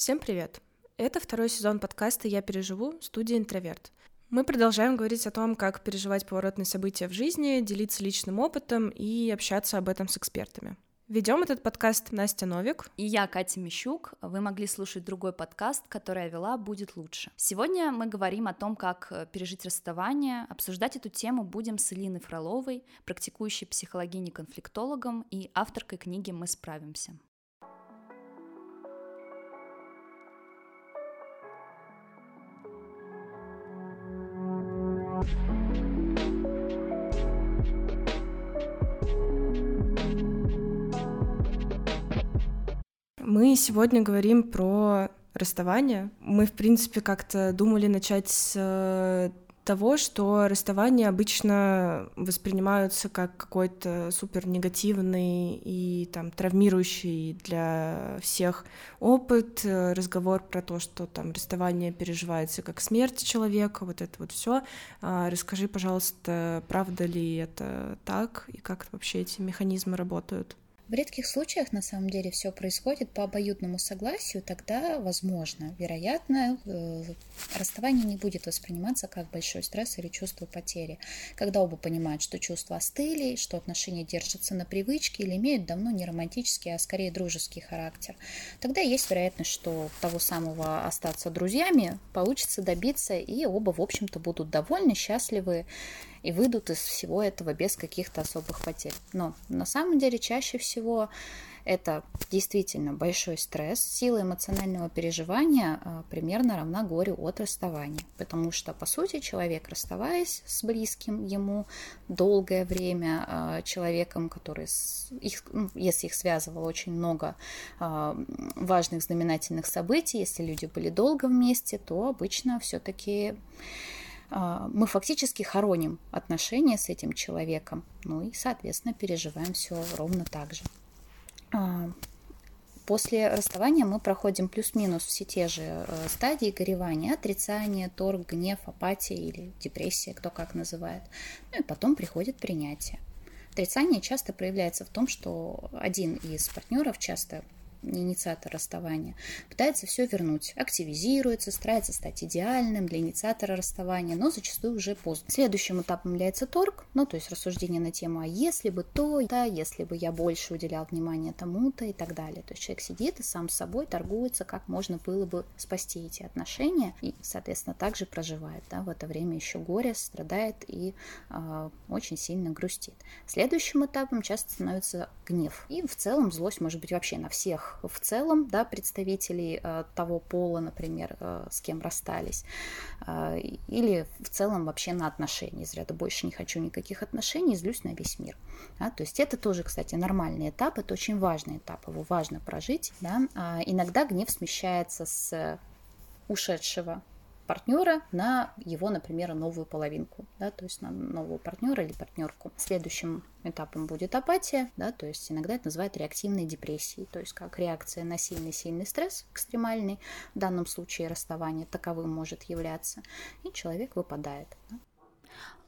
Всем привет! Это второй сезон подкаста «Я переживу» студии «Интроверт». Мы продолжаем говорить о том, как переживать поворотные события в жизни, делиться личным опытом и общаться об этом с экспертами. Ведем этот подкаст Настя Новик. И я, Катя Мищук. Вы могли слушать другой подкаст, который я вела «Будет лучше». Сегодня мы говорим о том, как э, пережить расставание. Обсуждать эту тему будем с Илиной Фроловой, практикующей психологиней-конфликтологом и авторкой книги «Мы справимся». Сегодня говорим про расставание. Мы, в принципе, как-то думали начать с э, того, что расставания обычно воспринимаются как какой-то супер негативный и там травмирующий для всех опыт, э, разговор про то, что там расставание переживается как смерть человека, вот это вот все. А, расскажи, пожалуйста, правда ли это так и как вообще эти механизмы работают? В редких случаях на самом деле все происходит по обоюдному согласию, тогда возможно, вероятно, э, расставание не будет восприниматься как большой стресс или чувство потери. Когда оба понимают, что чувства остыли, что отношения держатся на привычке или имеют давно не романтический, а скорее дружеский характер, тогда есть вероятность, что того самого остаться друзьями получится добиться, и оба, в общем-то, будут довольны, счастливы и выйдут из всего этого без каких-то особых потерь. Но на самом деле чаще всего это действительно большой стресс. Сила эмоционального переживания а, примерно равна горю от расставания. Потому что, по сути, человек, расставаясь с близким ему долгое время, а, человеком, который, их, ну, если их связывало очень много а, важных знаменательных событий, если люди были долго вместе, то обычно все-таки мы фактически хороним отношения с этим человеком, ну и, соответственно, переживаем все ровно так же. А, после расставания мы проходим плюс-минус все те же э, стадии горевания, отрицание, торг, гнев, апатия или депрессия, кто как называет. Ну и потом приходит принятие. Отрицание часто проявляется в том, что один из партнеров, часто инициатор расставания, пытается все вернуть, активизируется, старается стать идеальным для инициатора расставания, но зачастую уже поздно. Следующим этапом является торг, ну то есть рассуждение на тему, а если бы то, да, если бы я больше уделял внимание тому-то и так далее. То есть человек сидит и сам с собой торгуется, как можно было бы спасти эти отношения и, соответственно, также проживает, да, в это время еще горе, страдает и э, очень сильно грустит. Следующим этапом часто становится гнев. И в целом злость может быть вообще на всех в целом, да, представителей э, того пола, например, э, с кем расстались, э, или в целом вообще на отношения, из ряда больше не хочу никаких отношений, злюсь на весь мир. Да, то есть это тоже, кстати, нормальный этап, это очень важный этап, его важно прожить. Да. А иногда гнев смещается с ушедшего партнера на его, например, новую половинку, да, то есть на нового партнера или партнерку. Следующим этапом будет апатия, да, то есть иногда это называют реактивной депрессией, то есть как реакция на сильный-сильный стресс экстремальный, в данном случае расставание таковым может являться, и человек выпадает. Да.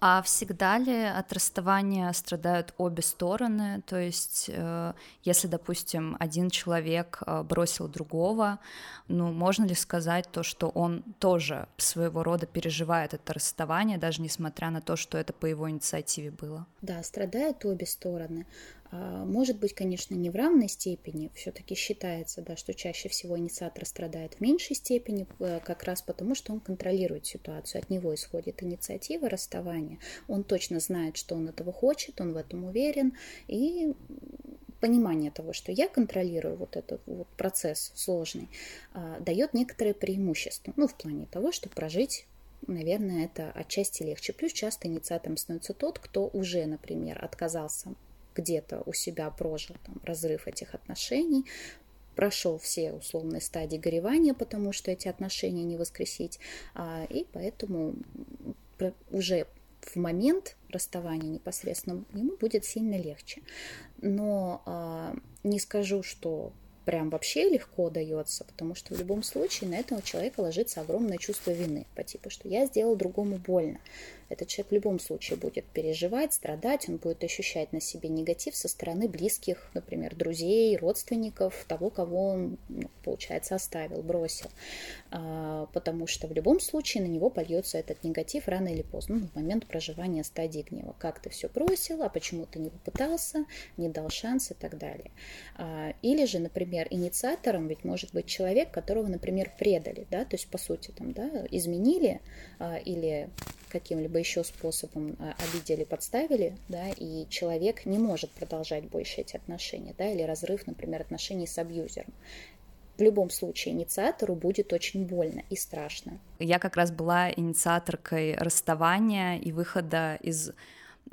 А всегда ли от расставания страдают обе стороны? То есть, э, если, допустим, один человек э, бросил другого, ну, можно ли сказать то, что он тоже своего рода переживает это расставание, даже несмотря на то, что это по его инициативе было? Да, страдают обе стороны. А, может быть, конечно, не в равной степени, все-таки считается, да, что чаще всего инициатор страдает в меньшей степени, э, как раз потому, что он контролирует ситуацию, от него исходит инициатива расставания, он точно знает, что он этого хочет, он в этом уверен, и понимание того, что я контролирую вот этот вот процесс сложный, а, дает некоторое преимущество, ну, в плане того, что прожить наверное, это отчасти легче. Плюс часто инициатором становится тот, кто уже, например, отказался где-то у себя прожил там, разрыв этих отношений, прошел все условные стадии горевания, потому что эти отношения не воскресить, а, и поэтому уже в момент расставания непосредственно ему будет сильно легче. Но а, не скажу, что прям вообще легко дается, потому что в любом случае на этого человека ложится огромное чувство вины по типу, что я сделал другому больно. Этот человек в любом случае будет переживать, страдать, он будет ощущать на себе негатив со стороны близких, например, друзей, родственников, того, кого он, ну, получается, оставил, бросил. А, потому что в любом случае на него польется этот негатив рано или поздно, ну, в момент проживания стадии гнева. Как ты все бросил, а почему ты не попытался, не дал шанс и так далее. А, или же, например, инициатором ведь может быть человек, которого, например, предали, да, то есть, по сути, там, да, изменили а, или каким-либо еще способом а, обидели, подставили, да, и человек не может продолжать больше эти отношения, да, или разрыв, например, отношений с абьюзером. В любом случае инициатору будет очень больно и страшно. Я как раз была инициаторкой расставания и выхода из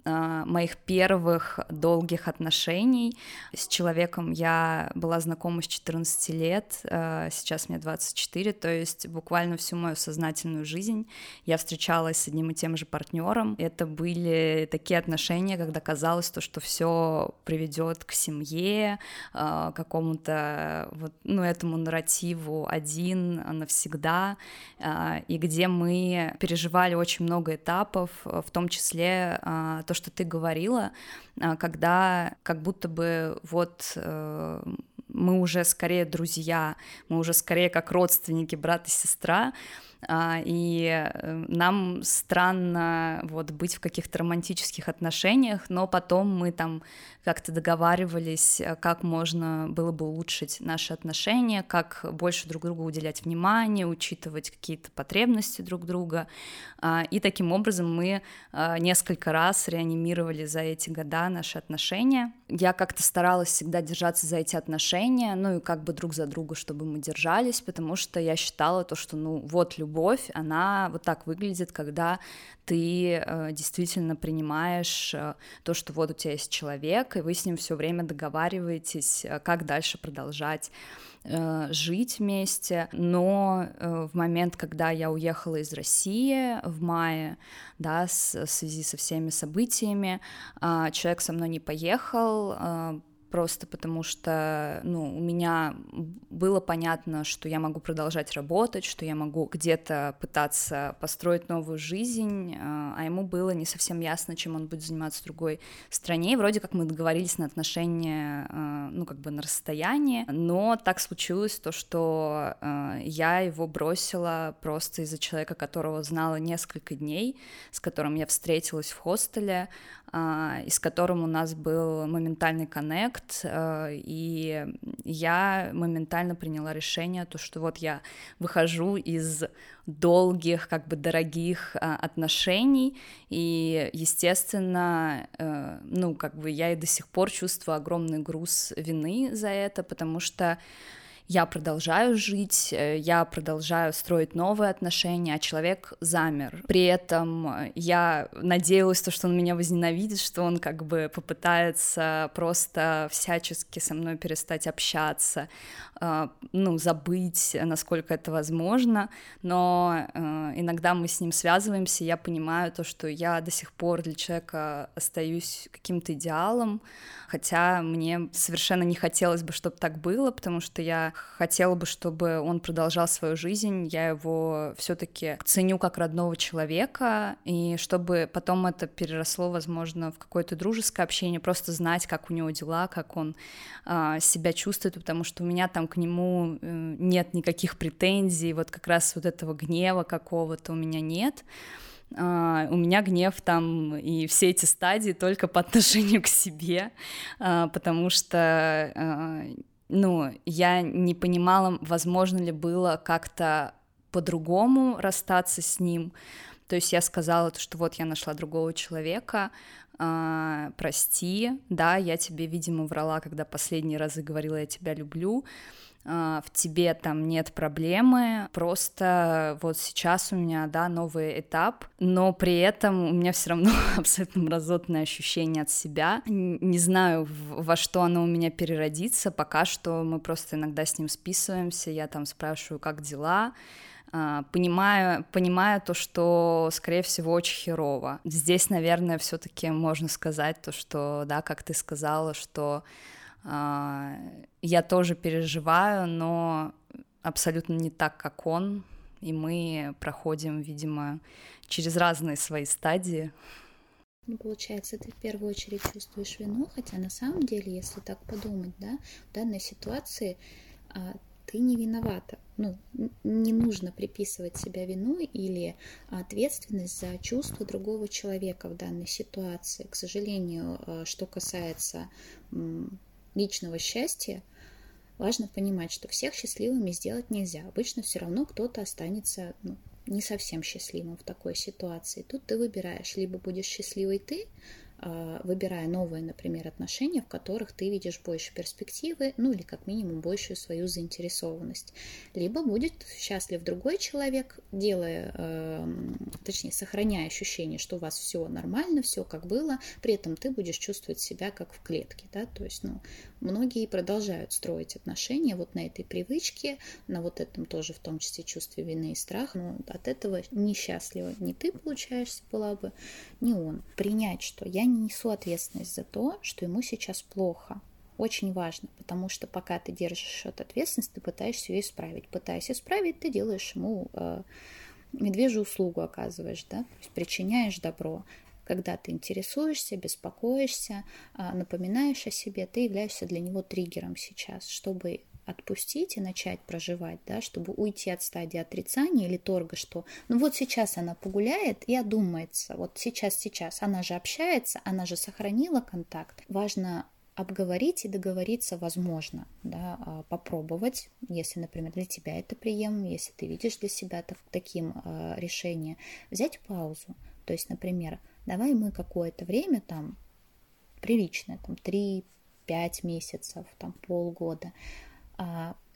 моих первых долгих отношений. С человеком я была знакома с 14 лет, а, сейчас мне 24, то есть буквально всю мою сознательную жизнь я встречалась с одним и тем же партнером. Это были такие отношения, когда казалось то, что все приведет к семье, а, какому-то вот, ну, этому нарративу один навсегда, и где мы переживали очень много этапов, в том числе то, что ты говорила, а, когда как будто бы вот э, мы уже скорее друзья, мы уже скорее как родственники, брат и сестра, а, и э, нам странно вот быть в каких-то романтических отношениях, но потом мы там как-то договаривались, э, как можно было бы улучшить наши отношения, как больше друг другу уделять внимание, учитывать какие-то потребности друг друга, а, и таким образом мы а, несколько раз реанимировали за эти года наши отношения. Я как-то старалась всегда держаться за эти отношения, ну и как бы друг за друга, чтобы мы держались, потому что я считала то, что ну вот любовь любовь, она вот так выглядит, когда ты э, действительно принимаешь э, то, что вот у тебя есть человек, и вы с ним все время договариваетесь, э, как дальше продолжать жить вместе. Но в момент, когда я уехала из России в мае, да, в связи со всеми событиями, э, человек со мной не поехал, э, просто потому что, ну, у меня было понятно, что я могу продолжать работать, что я могу где-то пытаться построить новую жизнь, а, а ему было не совсем ясно, чем он будет заниматься в другой стране. И вроде как мы договорились на отношения, а, ну, как бы на расстоянии, но так случилось то, что а, я его бросила просто из-за человека, которого знала несколько дней, с которым я встретилась в хостеле, и с которым у нас был моментальный коннект, а, и я моментально приняла решение, то, что вот я выхожу из долгих, как бы дорогих а, отношений, и, естественно, э, ну, как бы я и до сих пор чувствую огромный груз вины за это, потому что я продолжаю жить, э, я продолжаю строить новые отношения, а человек замер. При этом э, я надеялась, то, что он меня возненавидит, что он как бы попытается просто всячески со мной перестать общаться, э, ну, забыть, насколько это возможно, но иногда мы с ним связываемся, и я понимаю то, что я до сих пор для человека остаюсь каким-то идеалом, хотя мне совершенно не хотелось бы, чтобы так было, потому что я хотела бы, чтобы он продолжал свою жизнь, я его все-таки ценю как родного человека, и чтобы потом это переросло, возможно, в какое-то дружеское общение, просто знать, как у него дела, как он а, себя чувствует, потому что у меня там к нему э, нет никаких претензий, вот как раз вот этого гнева какого-то у меня нет. Uh, у меня гнев там и все эти стадии только по отношению к себе, uh, потому что ну, я не понимала, возможно ли было как-то по-другому расстаться с ним. То есть я сказала, что вот я нашла другого человека, э, прости, да, я тебе, видимо, врала, когда последние разы говорила, я тебя люблю, в тебе там нет проблемы, просто вот сейчас у меня, да, новый этап, но при этом у меня все равно абсолютно мразотное ощущение от себя. Не знаю, во что оно у меня переродится, пока что мы просто иногда с ним списываемся, я там спрашиваю, как дела, а, понимаю, понимаю то, что, скорее всего, очень херово. Здесь, наверное, все-таки можно сказать то, что, да, как ты сказала, что А, я тоже переживаю, но абсолютно не так, как он, и мы проходим, видимо, через разные свои стадии. Ну, получается, ты в первую очередь чувствуешь вину, хотя на самом деле, если так подумать, да, в данной ситуации а, ты не виновата. Ну, не нужно приписывать себя вину или ответственность за чувства другого человека в данной ситуации. К сожалению, а, что касается личного счастья, важно понимать, что всех счастливыми сделать нельзя. Обычно все равно кто-то останется ну, не совсем счастливым в такой ситуации. Тут ты выбираешь, либо будешь счастливой ты, выбирая новые, например, отношения, в которых ты видишь больше перспективы, ну или как минимум большую свою заинтересованность. Либо будет счастлив другой человек, делая, эм, точнее, сохраняя ощущение, что у вас все нормально, все как было, при этом ты будешь чувствовать себя как в клетке, да, то есть, ну, многие продолжают строить отношения вот на этой привычке, на вот этом тоже в том числе чувстве вины и страха, но от этого несчастливо не ты получаешься была бы, не он. Принять, что я не несу ответственность за то, что ему сейчас плохо. Очень важно, потому что пока ты держишь эту ответственность, ты пытаешься ее исправить. Пытаясь исправить, ты делаешь ему э, медвежью услугу оказываешь, да, то есть причиняешь добро. Когда ты интересуешься, беспокоишься, э, напоминаешь о себе, ты являешься для него триггером сейчас, чтобы отпустить и начать проживать, да, чтобы уйти от стадии отрицания или торга, что ну вот сейчас она погуляет и одумается, вот сейчас, сейчас, она же общается, она же сохранила контакт. Важно обговорить и договориться возможно, да, а, попробовать, если, например, для тебя это приемлемо, если ты видишь для себя так, таким э, решение, взять паузу, то есть, например, давай мы какое-то время там приличное, там 3-5 месяцев, там полгода,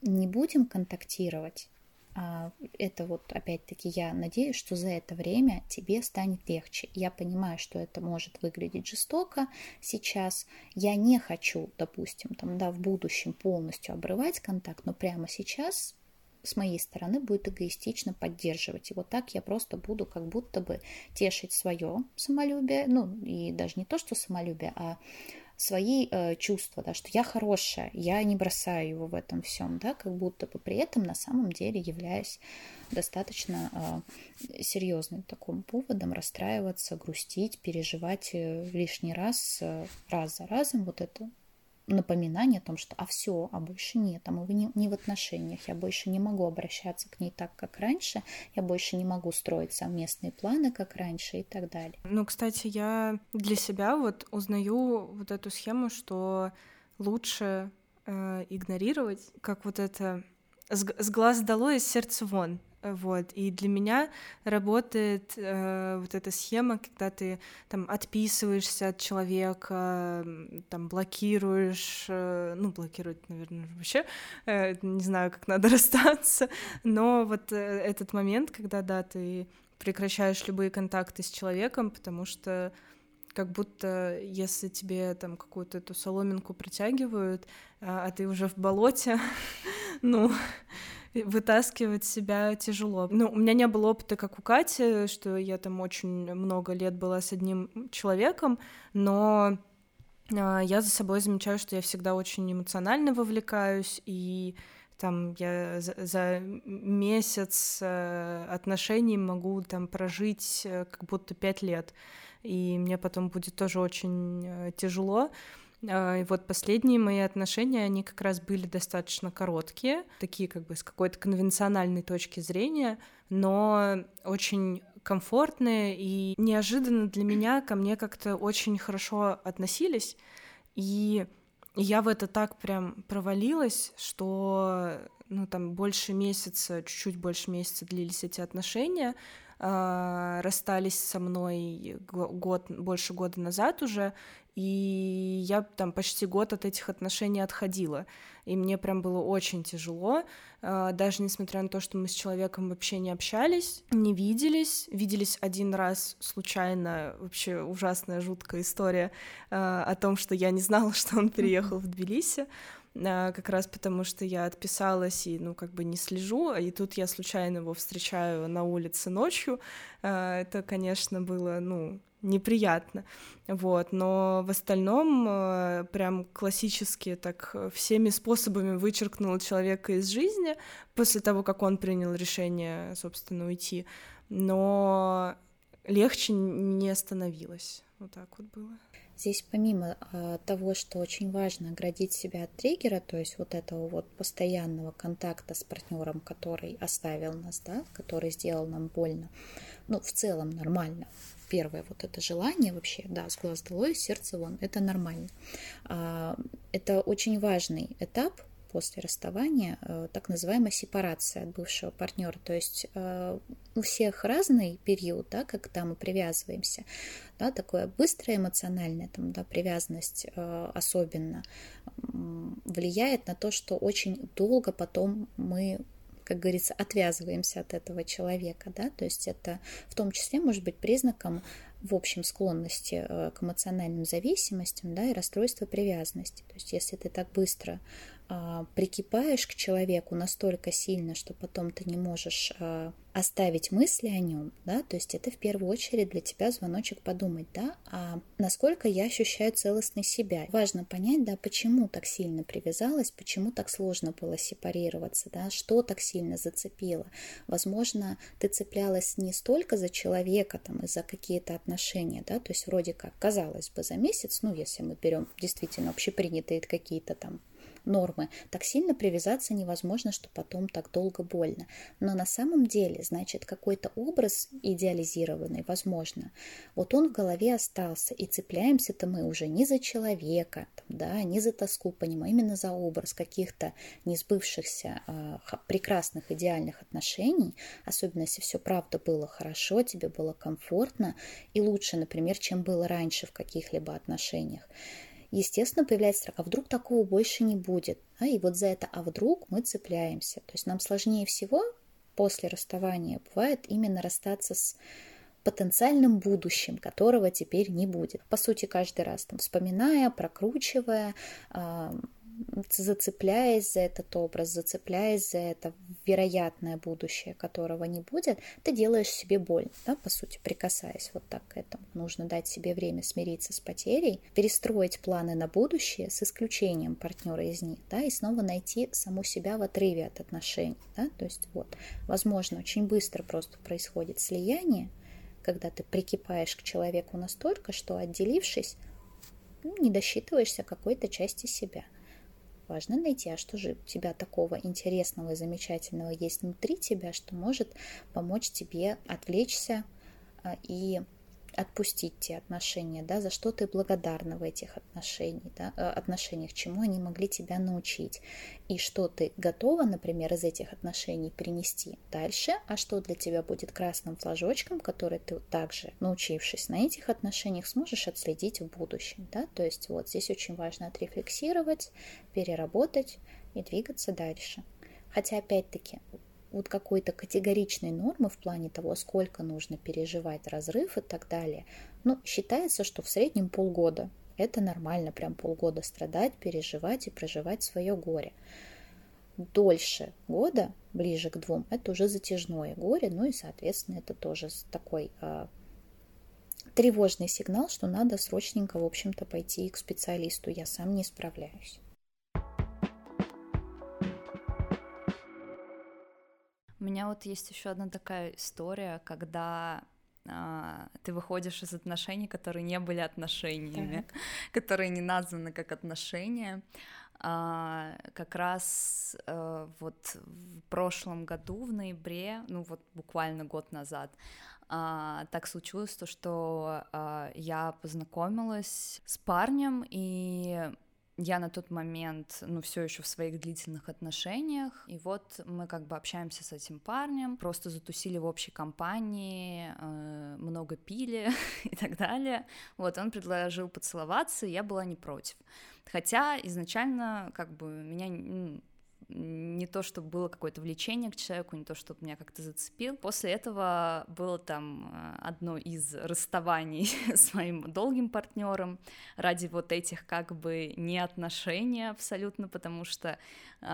не будем контактировать, а, это вот опять-таки я надеюсь, что за это время тебе станет легче. Я понимаю, что это может выглядеть жестоко сейчас. Я не хочу, допустим, там, да, в будущем полностью обрывать контакт, но прямо сейчас с моей стороны будет эгоистично поддерживать. И вот так я просто буду как будто бы тешить свое самолюбие, ну и даже не то, что самолюбие, а свои э, чувства, да, что я хорошая, я не бросаю его в этом всем, да, как будто бы при этом на самом деле являюсь достаточно э, серьезным таким поводом расстраиваться, грустить, переживать э, лишний раз, э, раз за разом вот это напоминание о том, что а все, а больше нет, а мы не, не в отношениях, я больше не могу обращаться к ней так, как раньше, я больше не могу строить совместные планы, как раньше и так далее. Ну, кстати, я для себя вот узнаю вот эту схему, что лучше э, игнорировать, как вот это с, с глаз долой, из сердца вон. Вот. И для меня работает э, вот эта схема, когда ты там отписываешься от человека, там блокируешь, э, ну, блокировать, наверное, вообще, э, не знаю, как надо расстаться, но вот э, этот момент, когда, да, ты прекращаешь любые контакты с человеком, потому что как будто если тебе там какую-то эту соломинку притягивают, а, а ты уже в болоте, ну, вытаскивать себя тяжело. Ну, у меня не было опыта, как у Кати, что я там очень много лет была с одним человеком, но а, я за собой замечаю, что я всегда очень эмоционально вовлекаюсь, и там я за, за месяц э, отношений могу там прожить э, как будто пять лет, и мне потом будет тоже очень э, тяжело. А, и вот последние мои отношения, они как раз были достаточно короткие, такие как бы с какой-то конвенциональной точки зрения, но очень комфортные и неожиданно для меня ко мне как-то очень хорошо относились. И я в это так прям провалилась, что ну там больше месяца, чуть-чуть больше месяца длились эти отношения, э, расстались со мной год, больше года назад уже, и я там почти год от этих отношений отходила. И мне прям было очень тяжело, а, даже несмотря на то, что мы с человеком вообще не общались, не виделись. Виделись один раз случайно, вообще ужасная, жуткая история а, о том, что я не знала, что он переехал в Тбилиси как раз потому, что я отписалась и, ну, как бы не слежу, и тут я случайно его встречаю на улице ночью. Это, конечно, было, ну, неприятно, вот, но в остальном э, прям классически так всеми способами вычеркнул человека из жизни после того, как он принял решение, собственно, уйти, но легче не становилось, вот так вот было. Здесь помимо э, того, что очень важно оградить себя от триггера, то есть вот этого вот постоянного контакта с партнером, который оставил нас, да, который сделал нам больно, ну, в целом нормально. Первое вот это желание вообще, да, с глаз долой, сердце вон, это нормально. А, это очень важный этап после расставания э, так называемая сепарация от бывшего партнера. То есть э, у всех разный период, да, когда мы привязываемся. Да, такое быстрая эмоциональная там, да, привязанность э, особенно влияет на то, что очень долго потом мы как говорится, отвязываемся от этого человека, да, то есть это в том числе может быть признаком в общем склонности к эмоциональным зависимостям, да, и расстройства привязанности. То есть если ты так быстро прикипаешь к человеку настолько сильно, что потом ты не можешь а, оставить мысли о нем, да, то есть это в первую очередь для тебя звоночек подумать, да, а насколько я ощущаю целостность себя. Важно понять, да, почему так сильно привязалась, почему так сложно было сепарироваться, да, что так сильно зацепило. Возможно, ты цеплялась не столько за человека, там, и за какие-то отношения, да, то есть вроде как, казалось бы, за месяц, ну, если мы берем действительно общепринятые какие-то там нормы, так сильно привязаться невозможно, что потом так долго больно. Но на самом деле, значит, какой-то образ идеализированный, возможно, вот он в голове остался, и цепляемся-то мы уже не за человека, да, не за тоску по нему, а именно за образ каких-то несбывшихся э, прекрасных идеальных отношений, особенно если все правда было хорошо, тебе было комфортно и лучше, например, чем было раньше в каких-либо отношениях естественно, появляется а вдруг такого больше не будет. А, и вот за это «а вдруг» мы цепляемся. То есть нам сложнее всего после расставания бывает именно расстаться с потенциальным будущим, которого теперь не будет. По сути, каждый раз там вспоминая, прокручивая, зацепляясь за этот образ, зацепляясь за это вероятное будущее, которого не будет, ты делаешь себе боль, да, по сути, прикасаясь вот так к этому. Нужно дать себе время смириться с потерей, перестроить планы на будущее с исключением партнера из них, да, и снова найти саму себя в отрыве от отношений, да, то есть вот, возможно, очень быстро просто происходит слияние, когда ты прикипаешь к человеку настолько, что отделившись, ну, не досчитываешься какой-то части себя – Важно найти, а что же у тебя такого интересного и замечательного есть внутри тебя, что может помочь тебе отвлечься а, и отпустить те отношения, да, за что ты благодарна в этих отношениях, да, э, отношениях, чему они могли тебя научить, и что ты готова, например, из этих отношений перенести дальше, а что для тебя будет красным флажочком, который ты также, научившись на этих отношениях, сможешь отследить в будущем, да, то есть вот здесь очень важно отрефлексировать, переработать и двигаться дальше. Хотя, опять-таки, вот какой-то категоричной нормы в плане того, сколько нужно переживать разрыв и так далее, ну, считается, что в среднем полгода. Это нормально, прям полгода страдать, переживать и проживать свое горе. Дольше года, ближе к двум, это уже затяжное горе, ну и, соответственно, это тоже такой э, тревожный сигнал, что надо срочненько, в общем-то, пойти к специалисту. Я сам не справляюсь. У меня вот есть еще одна такая история, когда а, ты выходишь из отношений, которые не были отношениями, так. которые не названы как отношения. А, как раз а, вот в прошлом году, в ноябре, ну вот буквально год назад, а, так случилось то, что а, я познакомилась с парнем, и я на тот момент, ну, все еще в своих длительных отношениях, и вот мы как бы общаемся с этим парнем, просто затусили в общей компании, э, много пили и так далее. Вот он предложил поцеловаться, и я была не против. Хотя изначально как бы меня не то, чтобы было какое-то влечение к человеку, не то, чтобы меня как-то зацепил. После этого было там э, одно из расставаний с моим долгим партнером ради вот этих как бы не отношений абсолютно, потому что э,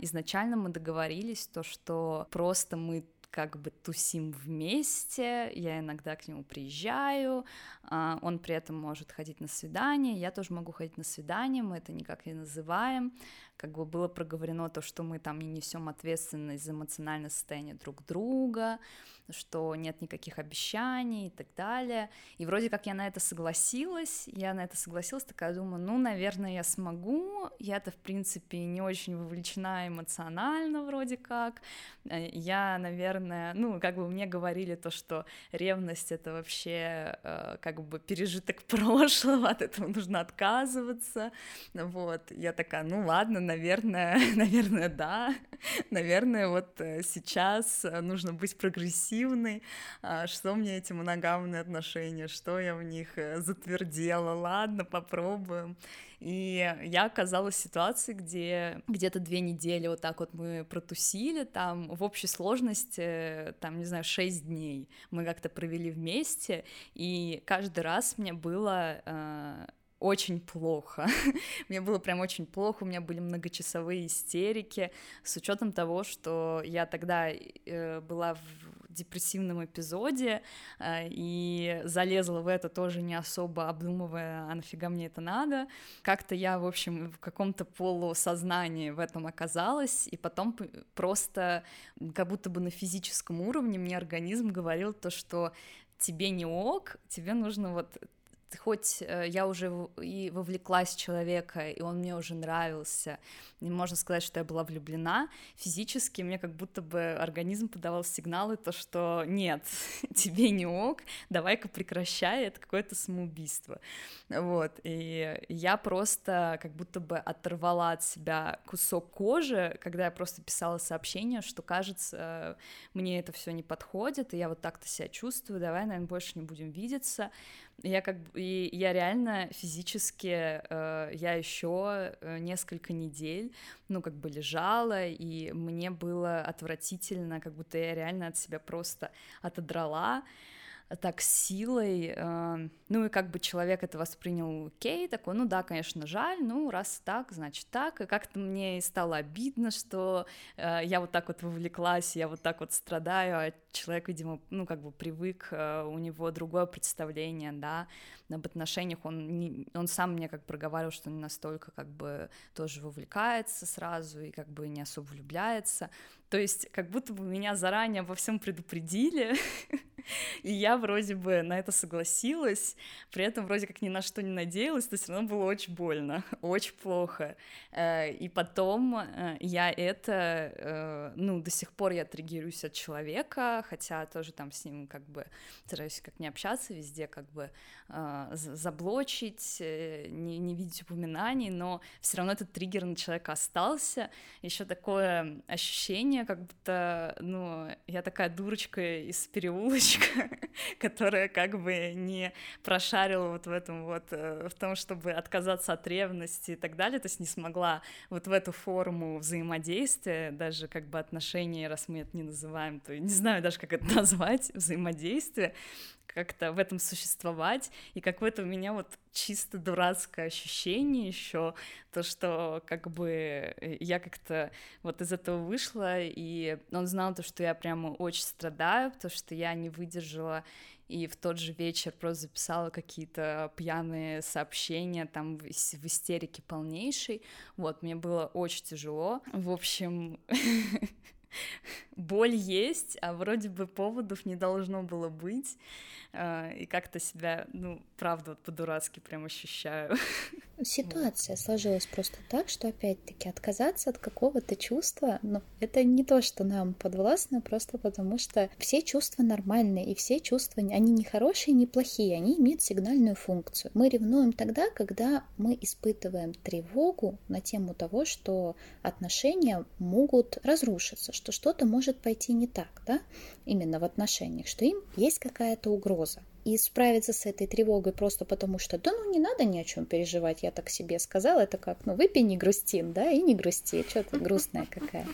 изначально мы договорились то, что просто мы как бы тусим вместе, я иногда к нему приезжаю, а, он при этом может ходить на свидание, я тоже могу ходить на свидание, мы это никак не называем, как бы было проговорено то, что мы там не несем ответственность за эмоциональное состояние друг друга, что нет никаких обещаний и так далее. И вроде как я на это согласилась, я на это согласилась, такая думаю, ну, наверное, я смогу, я-то, в принципе, не очень вовлечена эмоционально вроде как, э, я, наверное, ну, как бы мне говорили то, что ревность — это вообще э, как бы пережиток прошлого, от этого нужно отказываться, вот, я такая, ну, ладно, наверное, наверное, да, наверное, вот э, сейчас нужно быть прогрессивной, а что мне эти моногамные отношения, что я в них затвердела, ладно, попробуем, и я оказалась в ситуации, где где-то две недели вот так вот мы протусили, там в общей сложности, там, не знаю, шесть дней мы как-то провели вместе, и каждый раз мне было э, очень плохо. мне было прям очень плохо, у меня были многочасовые истерики, с учетом того, что я тогда э, была в депрессивном эпизоде э, и залезла в это тоже не особо обдумывая, а нафига мне это надо. Как-то я, в общем, в каком-то полусознании в этом оказалась, и потом просто как будто бы на физическом уровне мне организм говорил то, что тебе не ок, тебе нужно вот хоть э, я уже и вовлеклась в человека, и он мне уже нравился, не можно сказать, что я была влюблена, физически мне как будто бы организм подавал сигналы, то, что нет, тебе не ок, давай-ка прекращай, это какое-то самоубийство, вот, и я просто как будто бы оторвала от себя кусок кожи, когда я просто писала сообщение, что, кажется, мне это все не подходит, и я вот так-то себя чувствую, давай, наверное, больше не будем видеться, я как бы, и я реально физически, э, я еще э, несколько недель, ну, как бы лежала, и мне было отвратительно, как будто я реально от себя просто отодрала, так силой, э, ну и как бы человек это воспринял окей, такой, ну да, конечно, жаль, ну раз так, значит так, и как-то мне стало обидно, что э, я вот так вот вовлеклась, я вот так вот страдаю, а человек, видимо, ну как бы привык, э, у него другое представление, да, об отношениях, он, не, он сам мне как проговаривал, что не настолько как бы тоже вовлекается сразу и как бы не особо влюбляется, то есть как будто бы меня заранее во всем предупредили, и я вроде бы на это согласилась, при этом вроде как ни на что не надеялась, но все равно было очень больно, очень плохо. Э, и потом э, я это, ну, до сих пор я триггируюсь от человека, хотя тоже там с ним как бы стараюсь как не общаться везде, как бы заблочить, не, не видеть упоминаний, но все равно этот триггер на человека остался. Еще такое ощущение, как будто, ну, я такая дурочка из переулочка, которая как бы не прошарила вот в этом вот, э, в том, чтобы отказаться от ревности и так далее, то есть не смогла вот в эту форму взаимодействия, даже как бы отношения, раз мы это не называем, то не знаю даже, как это назвать, взаимодействие, как-то в этом существовать, и какое-то у меня вот чисто дурацкое ощущение еще, то, что как бы э, я как-то вот из этого вышла, и он знал то, что я прямо очень страдаю, потому что я не выдержала и в тот же вечер просто записала какие-то пьяные сообщения, там в истерике полнейшей, вот, мне было очень тяжело, в общем, боль есть, а вроде бы поводов не должно было быть, а, и как-то себя, ну, правда, вот по-дурацки прям ощущаю. Ситуация сложилась просто так, что, опять-таки, отказаться от какого-то чувства, ну, это не то, что нам подвластно, просто потому что все чувства нормальные, и все чувства, они не хорошие, не плохие, они имеют сигнальную функцию. Мы ревнуем тогда, когда мы испытываем тревогу на тему того, что отношения могут разрушиться, что что-то может пойти не так, да, именно в отношениях, что им есть какая-то угроза. И справиться с этой тревогой просто потому, что да ну не надо ни о чем переживать, я так себе сказала, это как, ну выпей, не грустин, да, и не грусти, что ты грустная какая.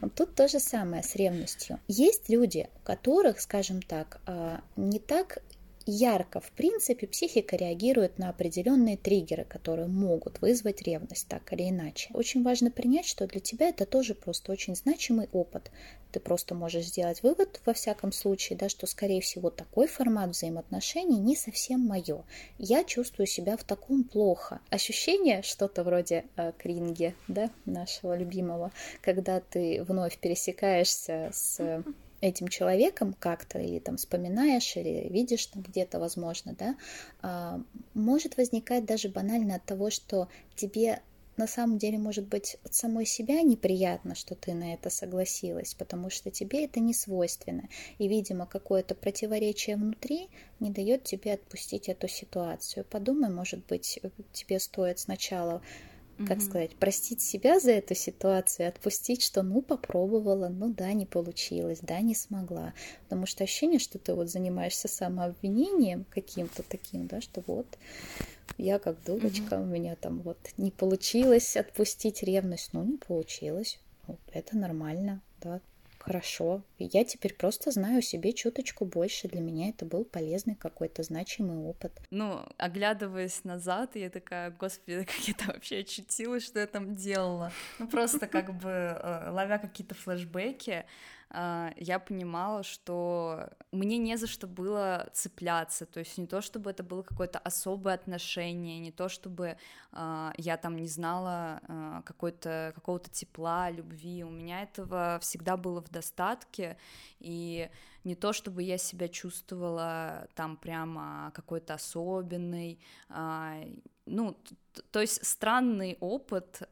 Вот тут то же самое с ревностью. Есть люди, у которых, скажем так, а, не так ярко, в принципе, психика реагирует на определенные триггеры, которые могут вызвать ревность так или иначе. Очень важно принять, что для тебя это тоже просто очень значимый опыт. Ты просто можешь сделать вывод, во всяком случае, да, что, скорее всего, такой формат взаимоотношений не совсем мое. Я чувствую себя в таком плохо. Ощущение, что-то вроде э, кринги, да, нашего любимого, когда ты вновь пересекаешься с этим человеком как-то, или там вспоминаешь, или видишь там где-то, возможно, да, а, может возникать даже банально от того, что тебе на самом деле, может быть, от самой себя неприятно, что ты на это согласилась, потому что тебе это не свойственно. И, видимо, какое-то противоречие внутри не дает тебе отпустить эту ситуацию. Подумай, может быть, тебе стоит сначала как сказать, простить себя за эту ситуацию, отпустить, что ну попробовала, ну да, не получилось, да, не смогла. Потому что ощущение, что ты вот занимаешься самообвинением каким-то таким, да, что вот я как дурочка, mm-hmm. у меня там вот не получилось отпустить ревность, ну не получилось, ну, это нормально, да, хорошо. я теперь просто знаю себе чуточку больше. Для меня это был полезный какой-то значимый опыт. Ну, оглядываясь назад, я такая, господи, как я там вообще очутилась, что я там делала. Ну, просто как бы э, ловя какие-то флешбеки, я понимала, что мне не за что было цепляться, то есть не то, чтобы это было какое-то особое отношение, не то, чтобы а, я там не знала а, какой-то, какого-то тепла, любви, у меня этого всегда было в достатке, и не то, чтобы я себя чувствовала там прямо какой-то особенной, ну, то есть странный опыт,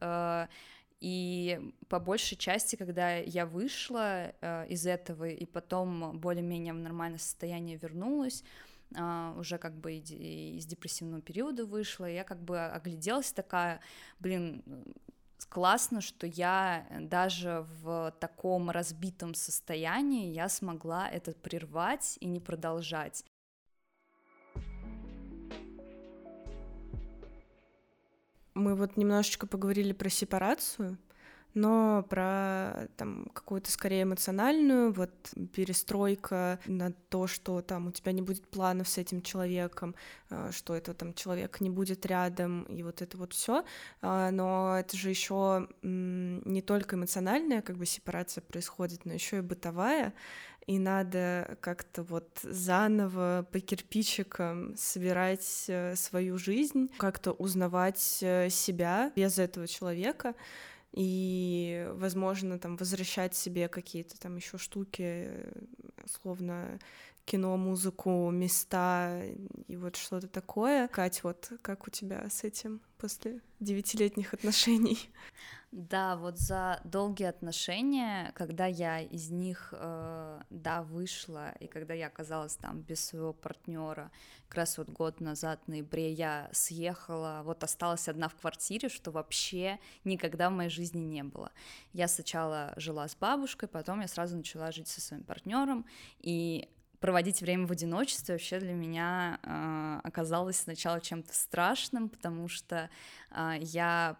и по большей части, когда я вышла э, из этого и потом более-менее в нормальное состояние вернулась, Uh, уже как бы из депрессивного периода вышла, я как бы огляделась такая, блин, классно, что я даже в таком разбитом состоянии я смогла это прервать и не продолжать. Мы вот немножечко поговорили про сепарацию, но про там какую-то скорее эмоциональную, вот перестройка на то, что там у тебя не будет планов с этим человеком, э, что это там человек не будет рядом, и вот это вот все. А, но это же еще не только эмоциональная как бы сепарация происходит, но еще и бытовая и надо как-то вот заново по кирпичикам собирать э, свою жизнь, как-то узнавать э, себя без этого человека и, возможно, там возвращать себе какие-то там еще штуки, словно кино, музыку, места и вот что-то такое. Кать, вот как у тебя с этим после девятилетних отношений? Да, вот за долгие отношения, когда я из них, э, да, вышла, и когда я оказалась там без своего партнера, как раз вот год назад, в ноябре, я съехала, вот осталась одна в квартире, что вообще никогда в моей жизни не было. Я сначала жила с бабушкой, потом я сразу начала жить со своим партнером, и проводить время в одиночестве вообще для меня э, оказалось сначала чем-то страшным, потому что э, я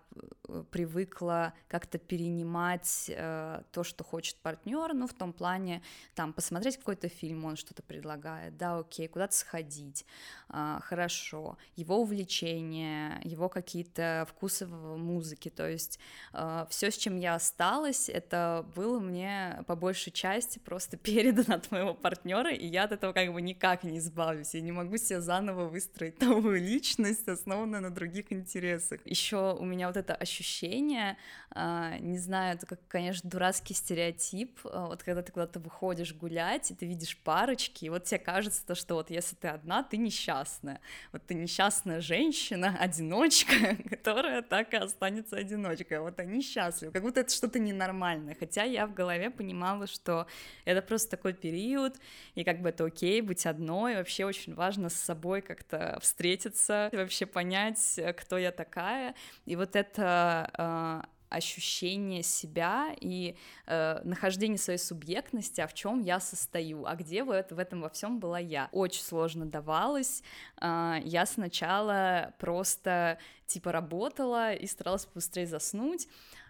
привыкла как-то перенимать э, то, что хочет партнер, ну, в том плане, там, посмотреть какой-то фильм, он что-то предлагает, да, окей, куда-то сходить, э, хорошо, его увлечения, его какие-то вкусы в музыке, то есть э, все, с чем я осталась, это было мне по большей части просто передано от моего партнера, и я от этого как бы никак не избавлюсь, я не могу себе заново выстроить новую личность, основанную на других интересах. Еще у меня вот это ощущение, а, не знаю, это как, конечно, дурацкий стереотип, а, вот когда ты куда-то выходишь гулять, и ты видишь парочки, и вот тебе кажется, то, что вот если ты одна, ты несчастная, вот ты несчастная женщина, одиночка, которая так и останется одиночкой, вот они счастливы, как будто это что-то ненормальное, хотя я в голове понимала, что это просто такой период, и как бы это окей быть одной, вообще очень важно с собой как-то встретиться, вообще понять, кто я такая, и вот это а, ощущение себя и э, нахождение своей субъектности, а в чем я состою, а где в, в этом во всем была я. Очень сложно давалось. Э, я сначала просто типа работала и старалась быстрее заснуть,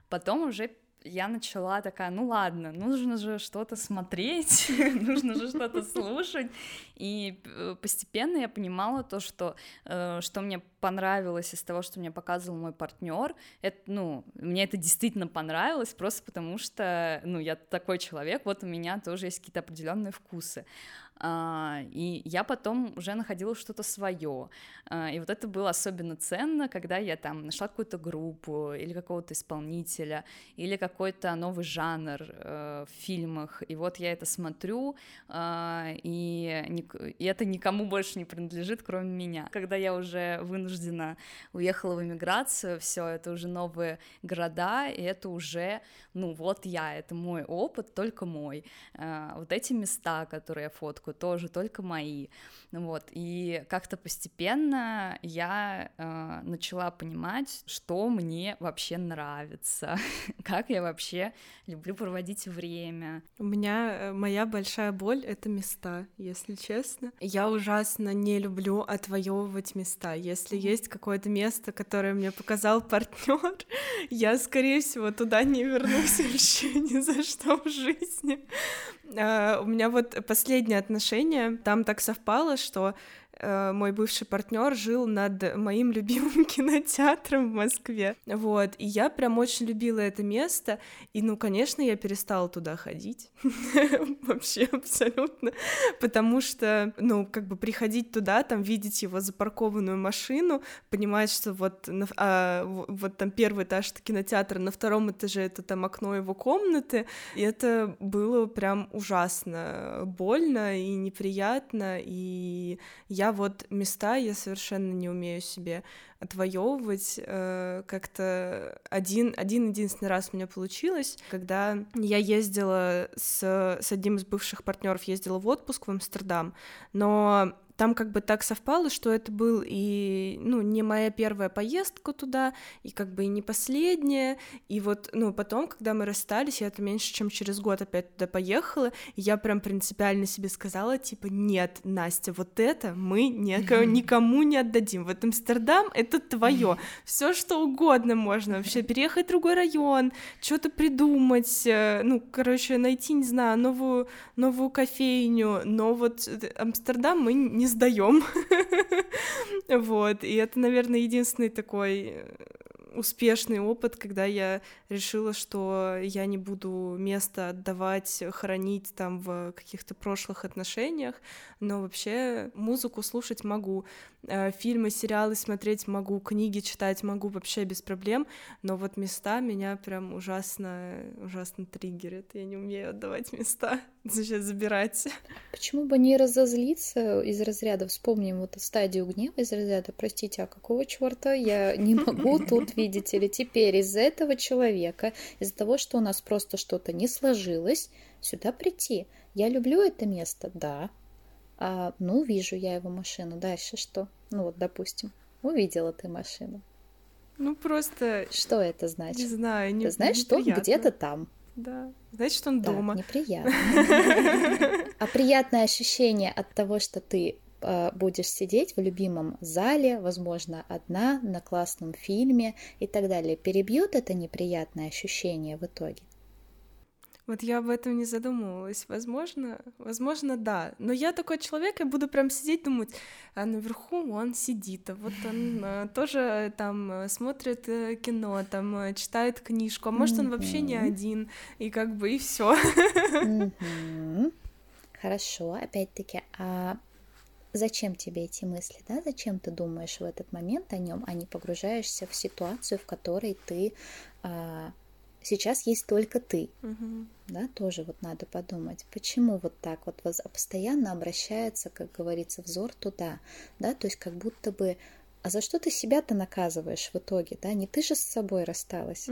потом уже я начала такая, ну ладно, нужно же что-то смотреть, нужно же что-то слушать, и э, постепенно я понимала то, что, э, что мне понравилось из того, что мне показывал мой партнер, это, ну, мне это действительно понравилось, просто потому что, ну, я такой человек, вот у меня тоже есть какие-то определенные вкусы, и я потом уже находила что-то свое, а, и вот это было особенно ценно, когда я там нашла какую-то группу или какого-то исполнителя, или какой-то новый жанр э, в фильмах, и вот я это смотрю, а, и, и это никому больше не принадлежит, кроме меня. Когда я уже вынуждена уехала в эмиграцию, все, это уже новые города, и это уже, ну вот я, это мой опыт, только мой. Вот эти места, которые я фоткаю, тоже только мои. Вот, и как-то постепенно я э, начала понимать, что мне вообще нравится, как я вообще люблю проводить время. У меня э, моя большая боль — это места, если честно. Я ужасно не люблю отвоевывать места. Если есть какое-то место, которое мне показал партнер, я, скорее всего, туда не вернусь вообще ни за что в жизни. Uh, у меня вот последнее отношение, там так совпало, что Э, мой бывший партнер жил над моим любимым кинотеатром в Москве. Вот, и я прям очень любила это место, и, ну, конечно, я перестала туда ходить. Вообще абсолютно. Потому что, ну, как бы приходить туда, там видеть его запаркованную машину, понимать, что вот, на, а, вот там первый этаж кинотеатра, на втором этаже это там окно его комнаты, и это было прям ужасно больно и неприятно, и я вот места я совершенно не умею себе отвоевывать. Э, как-то один, один единственный раз у меня получилось, когда я ездила с, с одним из бывших партнеров, ездила в отпуск в Амстердам, но там как бы так совпало, что это был и, ну, не моя первая поездка туда, и как бы и не последняя, и вот, ну, потом, когда мы расстались, я это меньше, чем через год опять туда поехала, и я прям принципиально себе сказала, типа, нет, Настя, вот это мы никому, никому не отдадим, вот Амстердам — это твое, все что угодно можно вообще, переехать в другой район, что-то придумать, э, ну, короче, найти, не знаю, новую, новую кофейню, но вот э, Амстердам мы не сдаем. Вот, и это, наверное, единственный такой э, успешный опыт, когда я решила, что я не буду место отдавать, хранить там в каких-то прошлых отношениях, но вообще музыку слушать могу, э, фильмы, сериалы смотреть могу, книги читать могу вообще без проблем, но вот места меня прям ужасно, ужасно триггерят, я не умею отдавать места, сейчас забирать. Почему бы не разозлиться из разряда, вспомним вот стадию гнева из разряда, простите, а какого черта я не могу тут видеть видите ли, теперь из-за этого человека, из-за того, что у нас просто что-то не сложилось, сюда прийти. Я люблю это место, да. А, ну, вижу я его машину. Дальше что? Ну вот, допустим, увидела ты машину. Ну, просто... Что это значит? Не знаю, не Ты знаешь, что он где-то там. Да, значит, он да, дома. неприятно. А приятное ощущение от того, что ты будешь сидеть в любимом зале, возможно, одна на классном фильме и так далее. Перебьет это неприятное ощущение в итоге? Вот я об этом не задумывалась. Возможно, возможно, да. Но я такой человек, я буду прям сидеть, думать, а наверху он сидит, а вот он а, тоже там э, смотрит э, кино, там читает книжку, а может он вообще не один, и как бы и все. Хорошо, опять-таки, а зачем тебе эти мысли, да, зачем ты думаешь в этот момент о нем, а не погружаешься в ситуацию, в которой ты а, сейчас есть только ты, угу. да, тоже вот надо подумать, почему вот так вот постоянно обращается, как говорится, взор туда, да, то есть как будто бы а за что ты себя-то наказываешь в итоге, да? Не ты же с собой рассталась,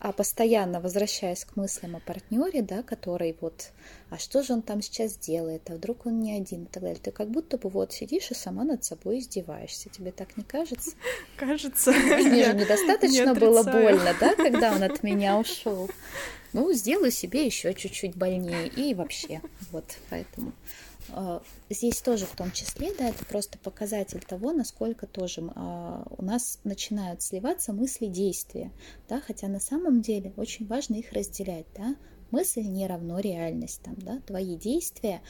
а постоянно возвращаясь к мыслям о партнере, да, который вот, а что же он там сейчас делает, а вдруг он не один и так далее. Ты как будто бы вот сидишь и сама над собой издеваешься. Тебе так не кажется? Кажется. Мне же недостаточно было больно, да, когда он от меня ушел. Ну, сделаю себе еще чуть-чуть больнее и вообще, вот, поэтому здесь тоже в том числе, да, это просто показатель того, насколько тоже а, у нас начинают сливаться мысли, действия, да, хотя на самом деле очень важно их разделять, да, мысль не равно реальность, там, да, твои действия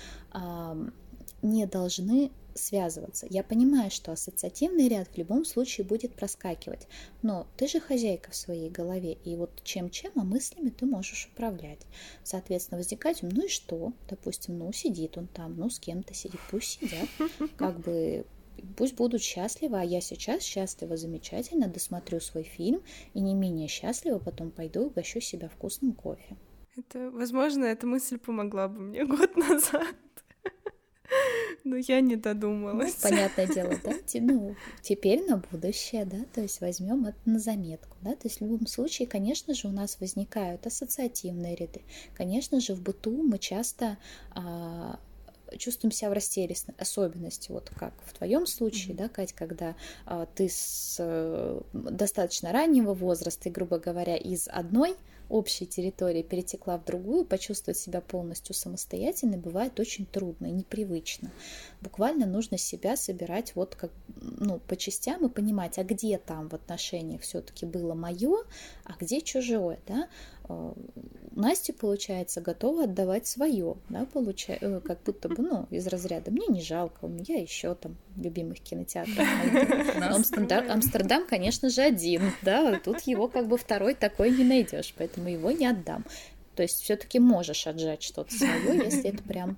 не должны связываться. Я понимаю, что ассоциативный ряд в любом случае будет проскакивать, но ты же хозяйка в своей голове, и вот чем-чем, а мыслями ты можешь управлять. Соответственно, возникать, ну и что? Допустим, ну сидит он там, ну с кем-то сидит, пусть сидят, как бы пусть будут счастливы, а я сейчас счастлива, замечательно, досмотрю свой фильм и не менее счастлива, потом пойду и угощу себя вкусным кофе. Это, возможно, эта мысль помогла бы мне год назад. Но я не додумалась. Ну, понятное дело, да? Ну, теперь на будущее, да, то есть возьмем это на заметку, да, то есть в любом случае, конечно же, у нас возникают ассоциативные ряды. Конечно же, в быту мы часто а, чувствуем себя в растерянности, особенности, вот как в твоем случае, mm-hmm. да, Кать, когда а, ты с а, достаточно раннего возраста, и, грубо говоря, из одной общей территории перетекла в другую, почувствовать себя полностью самостоятельной бывает очень трудно непривычно. Буквально нужно себя собирать вот как ну, по частям и понимать, а где там в отношениях все-таки было мое, а где чужое, да. Э, Настя, получается, готова отдавать свое, да, получается, э, как будто бы, ну, из разряда «мне не жалко, у меня еще там любимых кинотеатров». Амстердам, Амстердам, конечно же, один, да, тут его как бы второй такой не найдешь, поэтому его не отдам. То есть все-таки можешь отжать что-то свое, если это прям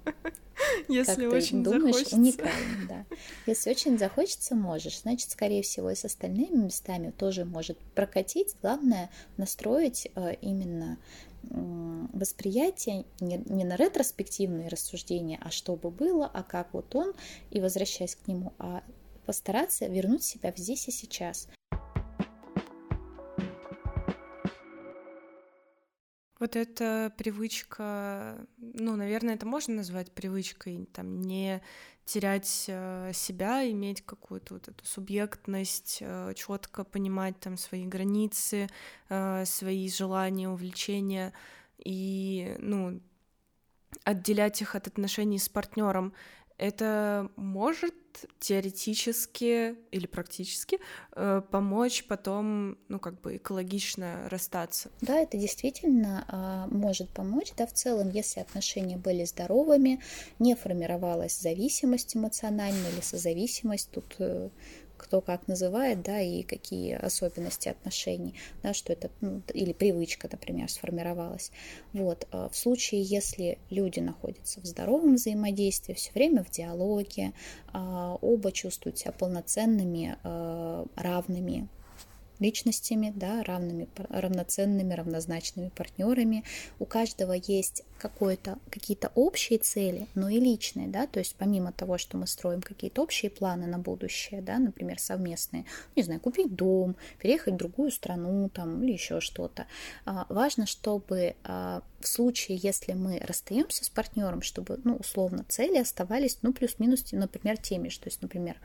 если как очень ты думаешь, захочется. уникально, да. Если очень захочется, можешь. Значит, скорее всего, и с остальными местами тоже может прокатить. Главное настроить э, именно восприятие не, не на ретроспективные рассуждения, а что бы было, а как вот он, и возвращаясь к нему, а постараться вернуть себя в здесь и сейчас. Вот эта привычка, ну, наверное, это можно назвать привычкой, там, не терять э, себя, иметь какую-то вот эту субъектность, э, четко понимать там свои границы, э, свои желания, увлечения и, ну, отделять их от отношений с партнером. Это может теоретически или практически э, помочь потом, ну, как бы экологично расстаться. Да, это действительно э, может помочь, да, в целом, если отношения были здоровыми, не формировалась зависимость эмоциональная или созависимость, тут э, кто как называет, да, и какие особенности отношений, да, что это, ну, или привычка, например, сформировалась. Вот. А в случае, если люди находятся в здоровом взаимодействии, все время в диалоге, а, оба чувствуют себя полноценными, а, равными, личностями, да, равными, равноценными, равнозначными партнерами. У каждого есть какие-то общие цели, но и личные, да, то есть помимо того, что мы строим какие-то общие планы на будущее, да, например, совместные, не знаю, купить дом, переехать в другую страну там или еще что-то, а, важно, чтобы а, в случае, если мы расстаемся с партнером, чтобы, ну, условно, цели оставались, ну, плюс-минус, например, теми же, то есть, например,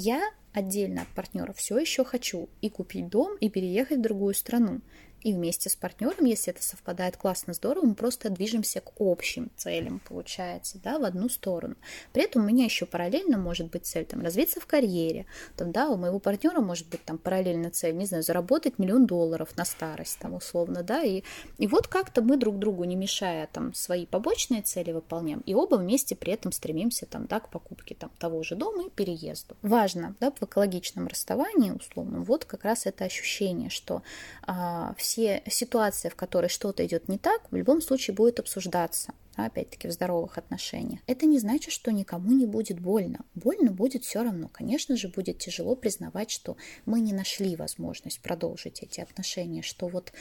я отдельно от партнера все еще хочу и купить дом, и переехать в другую страну и вместе с партнером, если это совпадает классно, здорово, мы просто движемся к общим целям, получается, да, в одну сторону. При этом у меня еще параллельно может быть цель там развиться в карьере, там, да, у моего партнера может быть там параллельно цель, не знаю, заработать миллион долларов на старость, там, условно, да, и, и вот как-то мы друг другу, не мешая там свои побочные цели выполняем, и оба вместе при этом стремимся там, да, к покупке там того же дома и переезду. Важно, да, в экологичном расставании, условно, вот как раз это ощущение, что а, все ситуации, в которой что-то идет не так, в любом случае будет обсуждаться опять-таки в здоровых отношениях. Это не значит, что никому не будет больно. Больно будет все равно. Конечно же, будет тяжело признавать, что мы не нашли возможность продолжить эти отношения, что вот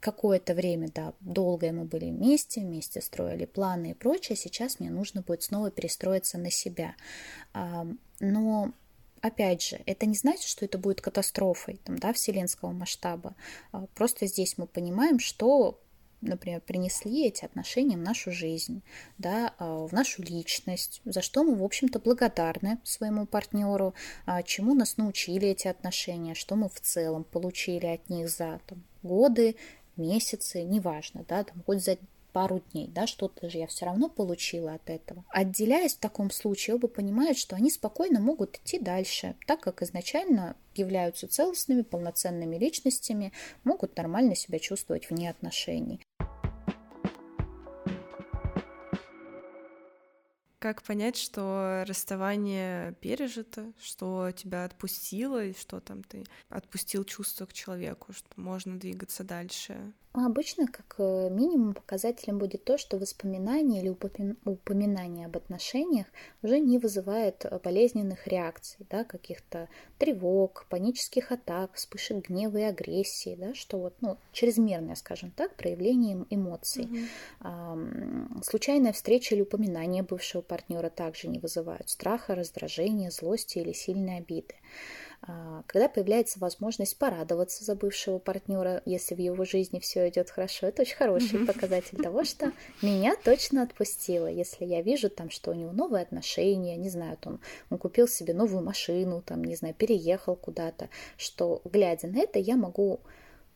какое-то время, да, долгое мы были вместе, вместе строили планы и прочее, сейчас мне нужно будет снова перестроиться на себя. Но опять же, это не значит, что это будет катастрофой там, да, вселенского масштаба. А просто здесь мы понимаем, что например, принесли эти отношения в нашу жизнь, да, а, в нашу личность, за что мы, в общем-то, благодарны своему партнеру, а, чему нас научили эти отношения, что мы в целом получили от них за там, годы, месяцы, неважно, да, там, хоть за пару дней, да, что-то же я все равно получила от этого. Отделяясь в таком случае, оба понимают, что они спокойно могут идти дальше, так как изначально являются целостными, полноценными личностями, могут нормально себя чувствовать вне отношений. Как понять, что расставание пережито, что тебя отпустило, и что там ты отпустил чувство к человеку, что можно двигаться дальше? А обычно, как э, минимум, показателем будет то, что воспоминания или упоминания об отношениях уже не вызывает э, болезненных реакций, да, каких-то тревог, панических атак, вспышек гнева и агрессии, да, что вот, ну, чрезмерное, скажем так, проявление эмоций. Угу. А, случайная встреча или упоминание бывшего партнера также не вызывают страха, раздражения, злости или сильной обиды. А, когда появляется возможность порадоваться за бывшего партнера, если в его жизни все идет хорошо, это очень хороший показатель того, что меня точно отпустило. Если я вижу там, что у него новые отношения, не знаю, там, он купил себе новую машину, там, не знаю, переехал куда-то, что, глядя на это, я могу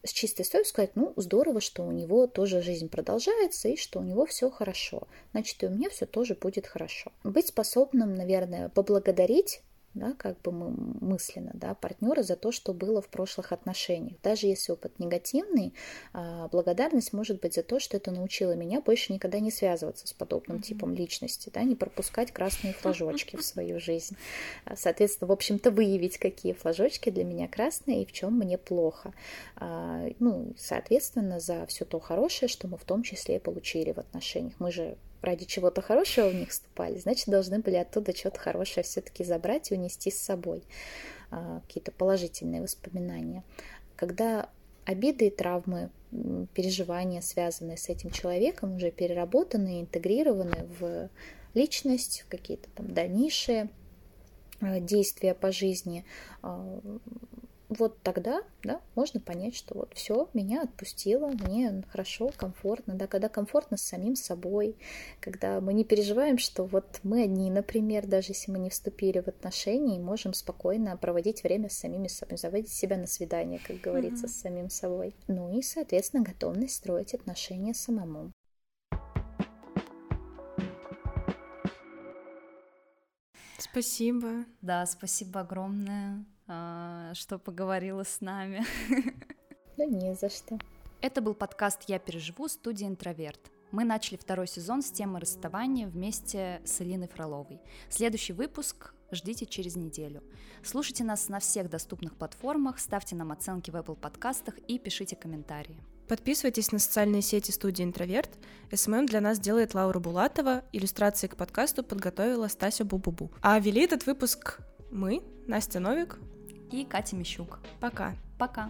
с чистой совестью сказать, ну, здорово, что у него тоже жизнь продолжается и что у него все хорошо. Значит, и у меня все тоже будет хорошо. Быть способным, наверное, поблагодарить да, как бы мы мысленно, да, партнера за то, что было в прошлых отношениях. Даже если опыт негативный, а, благодарность может быть за то, что это научило меня больше никогда не связываться с подобным mm-hmm. типом личности, да, не пропускать красные флажочки в свою жизнь. А, соответственно, в общем-то, выявить, какие флажочки для меня красные и в чем мне плохо. А, ну, соответственно, за все то хорошее, что мы в том числе получили в отношениях. Мы же ради чего-то хорошего в них вступали, значит, должны были оттуда что-то хорошее все-таки забрать и унести с собой, а, какие-то положительные воспоминания. Когда обиды и травмы, переживания, связанные с этим человеком, уже переработаны, интегрированы в личность, в какие-то там дальнейшие а, действия по жизни, а, вот тогда, да, можно понять, что вот все, меня отпустило, мне хорошо, комфортно, да, когда комфортно с самим собой, когда мы не переживаем, что вот мы одни, например, даже если мы не вступили в отношения, можем спокойно проводить время с самими собой, заводить себя на свидание, как говорится, mm-hmm. с самим собой. Ну и, соответственно, готовность строить отношения самому. Спасибо. Да, спасибо огромное. А, что поговорила с нами. Да не за что. Это был подкаст «Я переживу» студии «Интроверт». Мы начали второй сезон с темы расставания вместе с Элиной Фроловой. Следующий выпуск ждите через неделю. Слушайте нас на всех доступных платформах, ставьте нам оценки в Apple подкастах и пишите комментарии. Подписывайтесь на социальные сети студии «Интроверт». SMM для нас делает Лаура Булатова, иллюстрации к подкасту подготовила Стася Бубубу. А вели этот выпуск мы, Настя Новик, и Катя Мищук. Пока. Пока.